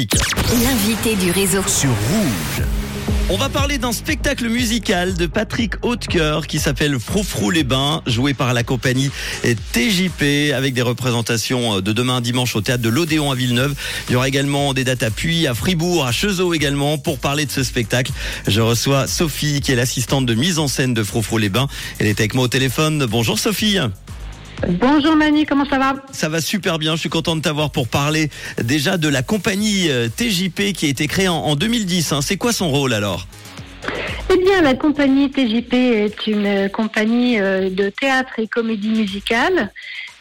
L'invité du réseau. Sur Rouge. On va parler d'un spectacle musical de Patrick Hautecoeur qui s'appelle Froufrou les Bains, joué par la compagnie TJP avec des représentations de demain dimanche au théâtre de l'Odéon à Villeneuve. Il y aura également des dates à Puy, à Fribourg, à Chezeaux également. Pour parler de ce spectacle, je reçois Sophie qui est l'assistante de mise en scène de Froufrou les Bains. Elle est avec moi au téléphone. Bonjour Sophie. Bonjour Manu, comment ça va Ça va super bien, je suis content de t'avoir pour parler déjà de la compagnie euh, TJP qui a été créée en 2010. Hein. C'est quoi son rôle alors? Eh bien, la compagnie TJP est une compagnie euh, de théâtre et comédie musicale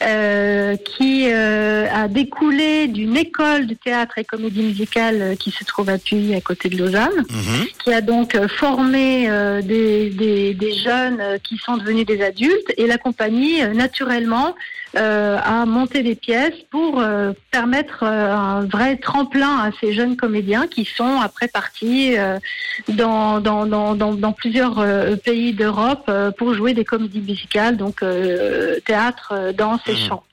euh, qui euh, a découlé d'une école de théâtre et comédie musicale euh, qui se trouve à Puy, à côté de Lausanne, Mhm. qui a donc euh, formé euh, des, des, des jeunes qui sont devenus des adultes. Et la compagnie, naturellement, euh, a monté des pièces pour euh, permettre euh, un vrai tremplin à ces jeunes comédiens qui sont après partis euh, dans, dans, dans, dans, plusieurs euh, pays d'Europe euh, pour jouer des comédies musicales, donc euh, théâtre, danse et Mhm. chant.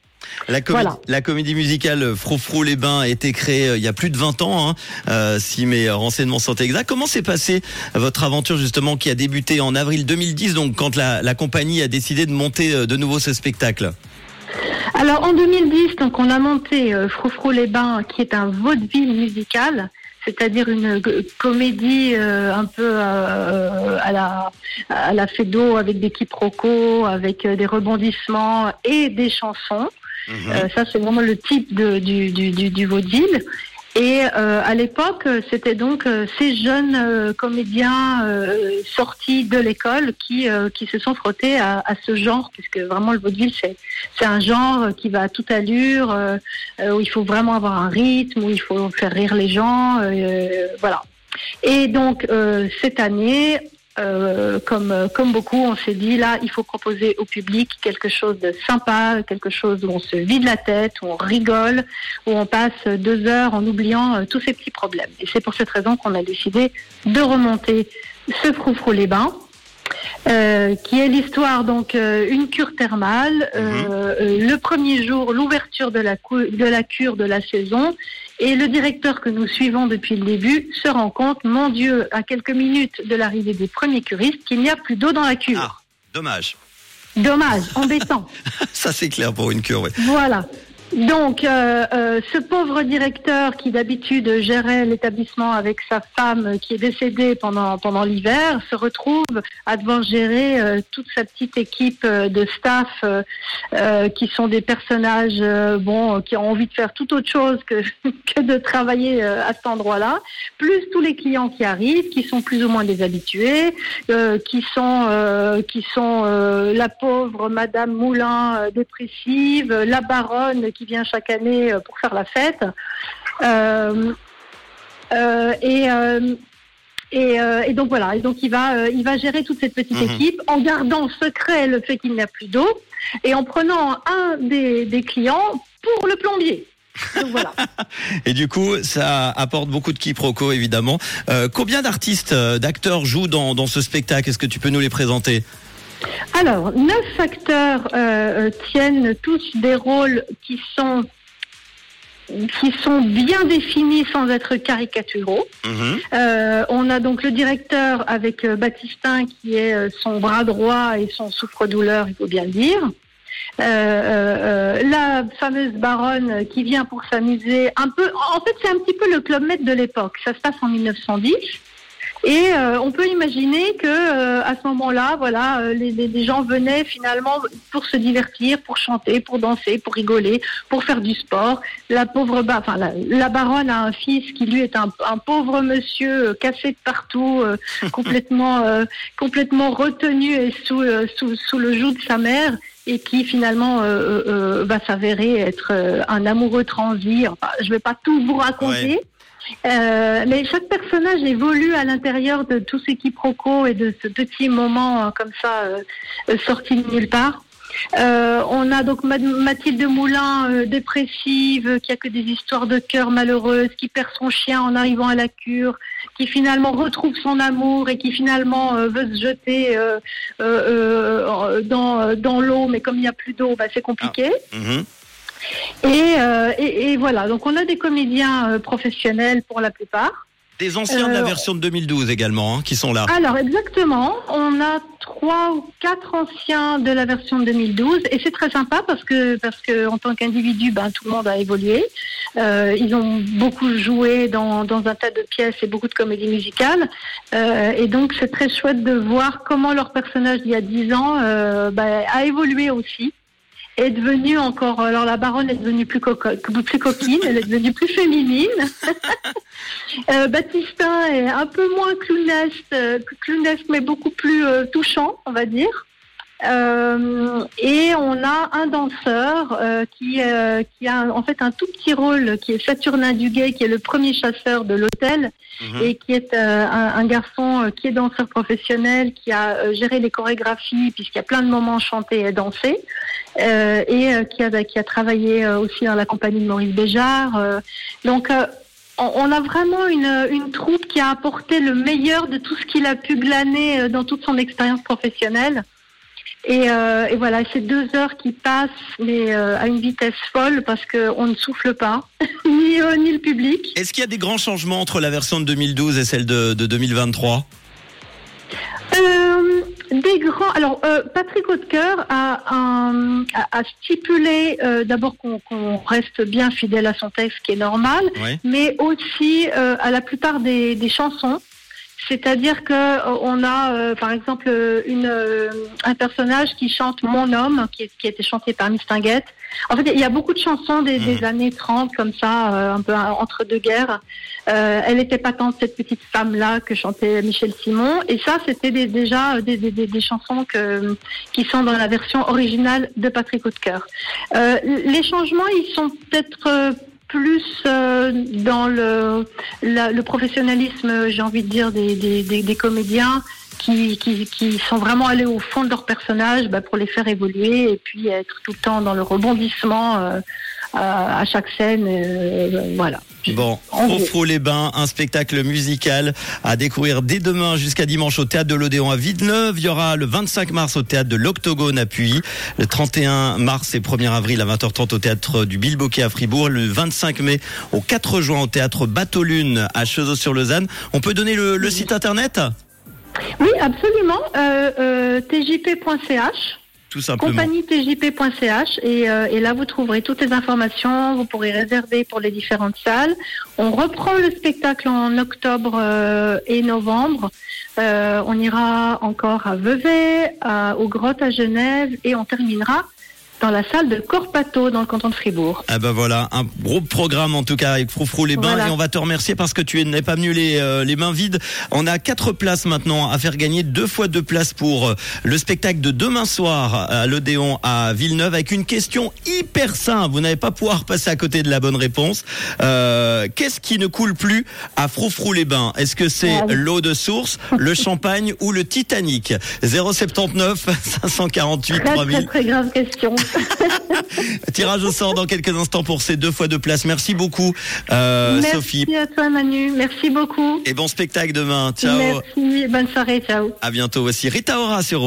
La, comédie, Voilà. la comédie musicale Froufrou les Bains a été créée il y a plus de 20 ans, hein, euh, si mes renseignements sont exacts. Comment s'est passée votre aventure justement qui a débuté en avril 2010, donc quand la, la compagnie a décidé de monter euh, de nouveau ce spectacle? Alors en 2010, donc on a monté euh, Froufrou les Bains, qui est un vaudeville musical, c'est-à-dire une g- comédie euh, un peu euh, à la à la Fédo avec des quiproquos, avec euh, des rebondissements et des chansons. Mhm. Euh, ça, c'est vraiment le type de, du, du, du, du vaudeville. Et euh, à l'époque, c'était donc euh, ces jeunes euh, comédiens euh, sortis de l'école qui, euh, qui se sont frottés à, à ce genre, puisque vraiment le vaudeville, c'est, c'est un genre qui va à toute allure, euh, où il faut vraiment avoir un rythme, où il faut faire rire les gens, voilà. Et donc cette année, euh, comme, comme beaucoup, on s'est dit là, il faut proposer au public quelque chose de sympa, quelque chose où on se vide la tête, où on rigole, où on passe deux heures en oubliant euh, tous ces petits problèmes. Et c'est pour cette raison qu'on a décidé de remonter ce froufrou les bains. Euh, qui est l'histoire donc euh, une cure thermale euh, euh, le premier jour l'ouverture de la de la cure de la saison et le directeur que nous suivons depuis le début se rend compte, mon Dieu, à quelques minutes de l'arrivée des premiers curistes, qu'il n'y a plus d'eau dans la cure. Ah, dommage. Dommage, embêtant. Ça c'est clair pour une cure. ouais. voilà. Donc, euh, euh, ce pauvre directeur qui d'habitude gérait l'établissement avec sa femme qui est décédée pendant pendant l'hiver se retrouve à devoir gérer euh, toute sa petite équipe de staff qui sont des personnages bon qui ont envie de faire tout autre chose que que de travailler à cet endroit-là, plus tous les clients qui arrivent, qui sont plus ou moins des habitués, qui sont qui sont la pauvre Madame Moulin dépressive, la baronne qui vient chaque année euh, pour faire la fête, Euh, euh, et et, euh, et donc voilà, et donc il va, euh, il va gérer toute cette petite Mhm. équipe en gardant secret le fait qu'il n'y a plus d'eau et en prenant un des, des clients pour le plombier. Donc voilà. Et du coup, ça apporte beaucoup de quiproquos évidemment. Euh, combien d'artistes, d'acteurs jouent dans, dans ce spectacle? Est-ce que tu peux nous les présenter? Alors, neuf acteurs euh, euh, tiennent tous des rôles qui sont qui sont bien définis sans être caricaturaux. Mhm. Euh, on a donc le directeur avec euh, Baptistin qui est son bras droit et son souffre-douleur, il faut bien le dire. Euh, euh, euh, la fameuse baronne qui vient pour s'amuser un peu. En fait, c'est un petit peu le club Med de l'époque. Ça se passe en 1910. Et euh, on peut imaginer que euh, à ce moment-là, voilà, euh, les, les- gens venaient finalement pour se divertir, pour chanter, pour danser, pour rigoler, pour faire du sport. La pauvre, ba- enfin la, la baronne a un fils qui lui est un, un pauvre monsieur euh, cassé de partout, euh, complètement, euh, complètement retenu et sous, euh, sous, sous le joug de sa mère. Et qui finalement euh, euh, va s'avérer être euh, un amoureux transi. Enfin, je vais pas tout vous raconter. Ouais. Euh, mais chaque personnage évolue à l'intérieur de tous ces quiproquos et de ce petit moment euh, comme ça euh, euh, sorti de nulle part. On a donc Mathilde Moulin, dépressive, qui a que des histoires de cœur malheureuses, qui perd son chien en arrivant à la cure, qui finalement retrouve son amour et qui finalement veut se jeter dans, dans l'eau, mais comme il n'y a plus d'eau, bah, c'est compliqué. Mhm. Et, euh, et, et voilà, donc on a des comédiens euh, professionnels pour la plupart. Des anciens de la Euh, version de 2012 également, hein, qui sont là. Alors exactement, on a trois ou quatre anciens de la version de 2012 et c'est très sympa parce que parce que en tant qu'individu, ben tout le monde a évolué. Euh, ils ont beaucoup joué dans, dans un tas de pièces et beaucoup de comédies musicales Euh, et donc c'est très chouette de voir comment leur personnage d'il y a dix ans euh, ben, a évolué aussi. Est devenue encore. Alors la baronne est devenue plus, coco- plus coquine, elle est devenue plus féminine. Euh, Baptistin est un peu moins clownesque, euh, clownesque mais beaucoup plus euh, touchant, on va dire. Euh, et on a un danseur euh, qui, euh, qui a en fait un tout petit rôle, qui est Saturnin Duguay, qui est le premier chasseur de l'hôtel Mhm. et qui est euh, un, un garçon euh, qui est danseur professionnel, qui a euh, géré les chorégraphies puisqu'il y a plein de moments chantés et dansés, euh, et euh, qui, a, qui a travaillé euh, aussi dans la compagnie de Maurice Béjart. euh. donc euh, on on a vraiment une, une troupe qui a apporté le meilleur de tout ce qu'il a pu glaner euh, dans toute son expérience professionnelle. Et, euh, et voilà, c'est deux heures qui passent, mais euh, à une vitesse folle parce qu'on ne souffle pas, ni eux ni le public. Est-ce qu'il y a des grands changements entre la version de 2012 et celle de, de 2023 Euh, des grands. Alors, euh, Patrick Hautecoeur a, un- a, a stipulé euh, d'abord qu'on reste bien fidèle à son texte, qui est normal, Ouais. mais aussi euh, à la plupart des, des chansons. C'est-à-dire que euh, on a, euh, par exemple, euh, une, euh, un personnage qui chante Mon homme, qui, qui a été chanté par Mistinguette. En fait, il y a beaucoup de chansons des, des années 30, comme ça, euh, un peu entre deux guerres. Euh, elle était patente, cette petite femme-là que chantait Michel Simon. Et ça, c'était des- déjà des, des- chansons que, qui sont dans la version originale de Patrick Hautecoeur. Euh, les changements, ils sont peut-être euh, plus euh, dans le, la- le professionnalisme, j'ai envie de dire, des, des, des- des comédiens qui, qui, qui sont vraiment allés au fond de leur personnage bah, pour les faire évoluer et puis être tout le temps dans le rebondissement euh, à, à chaque scène. euh, voilà. Bon. Frofro les Bains, un spectacle musical à découvrir dès demain jusqu'à dimanche au théâtre de l'Odéon à Villeneuve. Il y aura le 25 mars au théâtre de l'Octogone à Puy, le 31 mars et 1er avril à 20h30 au théâtre du Bilboquet à Fribourg, le 25 mai au 4 juin au théâtre Bateau Lune à Cheseaux-sur-Lausanne. On peut donner le, le site internet? Oui, absolument. Euh, euh, tjp.ch. Tout simplement. compagnie tjp.ch et, euh, et là vous trouverez toutes les informations, vous pourrez réserver pour les différentes salles. On reprend le spectacle en octobre euh, et novembre. Euh, on ira encore à Vevey, à- aux Grottes à Genève et on terminera dans la salle de Corpato dans le canton de Fribourg. Ah ben voilà, un gros programme en tout cas avec Froufrou les bains Voilà. et on va te remercier parce que tu n'es pas venu les, euh, les mains vides. On a quatre places maintenant à faire gagner, deux fois deux places pour euh, le spectacle de demain soir à l'Odéon à Villeneuve avec une question hyper simple. Vous n'allez pas pouvoir passer à côté de la bonne réponse. Euh, Qu'est-ce qui ne coule plus à Froufrou les bains? Est-ce que c'est Ah l'eau de source, le champagne ou le Titanic? 079 548 Très très 3000. très grave question. Tirage au sort dans quelques instants pour ces deux fois deux places. Merci beaucoup, euh, Merci Sophie. à toi Manu, merci beaucoup. Et bon spectacle demain. Ciao. Merci, bonne soirée, ciao. À bientôt. Voici Rita Ora sur